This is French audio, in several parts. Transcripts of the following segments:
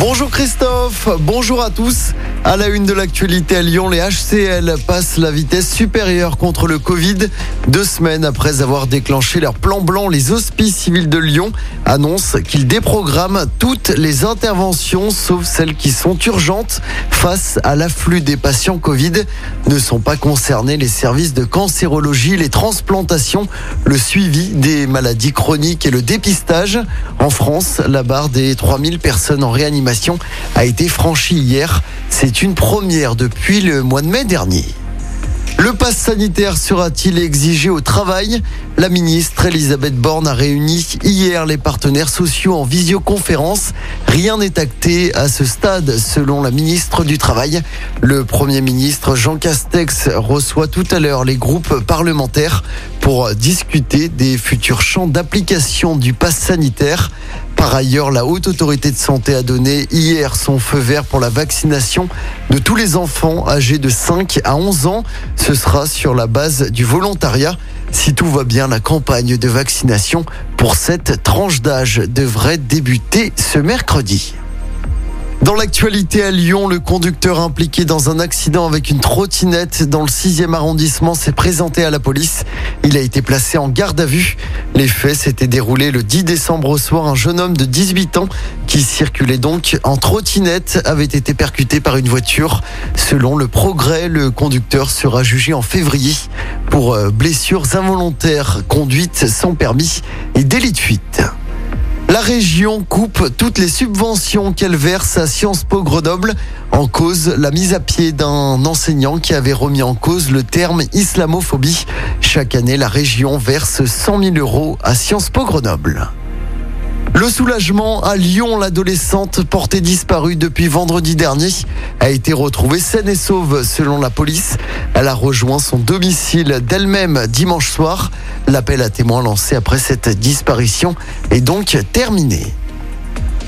Bonjour Christophe, bonjour à tous. À la une de l'actualité à Lyon, les HCL passent la vitesse supérieure contre le Covid. Deux semaines après avoir déclenché leur plan blanc, les hospices civils de Lyon annoncent qu'ils déprogramment toutes les interventions, sauf celles qui sont urgentes face à l'afflux des patients Covid. Ne sont pas concernés les services de cancérologie, les transplantations, le suivi des maladies chroniques et le dépistage. En France, la barre des 3000 personnes en réanimation a été franchie hier. C'est une première depuis le mois de mai dernier. Le pass sanitaire sera-t-il exigé au travail? La ministre Elisabeth Borne a réuni hier les partenaires sociaux en visioconférence. Rien n'est acté à ce stade selon la ministre du Travail. Le Premier ministre Jean Castex reçoit tout à l'heure les groupes parlementaires pour discuter des futurs champs d'application du pass sanitaire. Par ailleurs, la Haute Autorité de Santé a donné hier son feu vert pour la vaccination de tous les enfants âgés de 5 à 11 ans. Ce sera sur la base du volontariat. Si tout va bien, la campagne de vaccination pour cette tranche d'âge devrait débuter ce mercredi. Dans l'actualité à Lyon, le conducteur impliqué dans un accident avec une trottinette dans le 6e arrondissement s'est présenté à la police. Il a été placé en garde à vue. Les faits s'étaient déroulés le 10 décembre au soir. Un jeune homme de 18 ans qui circulait donc en trottinette avait été percuté par une voiture. Selon le progrès, le conducteur sera jugé en février pour euh, blessures involontaires, conduite sans permis et délit de fuite. La région coupe toutes les subventions qu'elle verse à Sciences Po Grenoble en cause la mise à pied d'un enseignant qui avait remis en cause le terme islamophobie. Chaque année, la région verse 100 000 euros à Sciences Po Grenoble. Le soulagement à Lyon, l'adolescente portée disparue depuis vendredi dernier a été retrouvée saine et sauve selon la police. Elle a rejoint son domicile d'elle-même dimanche soir. L'appel à témoins lancé après cette disparition est donc terminé.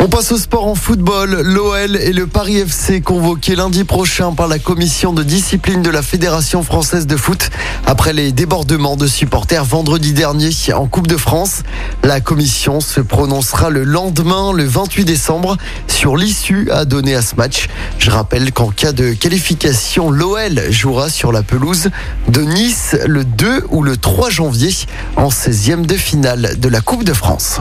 On passe au sport en football. L'OL et le Paris FC convoqués lundi prochain par la commission de discipline de la Fédération française de foot après les débordements de supporters vendredi dernier en Coupe de France. La commission se prononcera le lendemain, le 28 décembre, sur l'issue à donner à ce match. Je rappelle qu'en cas de qualification, l'OL jouera sur la pelouse de Nice le 2 ou le 3 janvier en 16e de finale de la Coupe de France.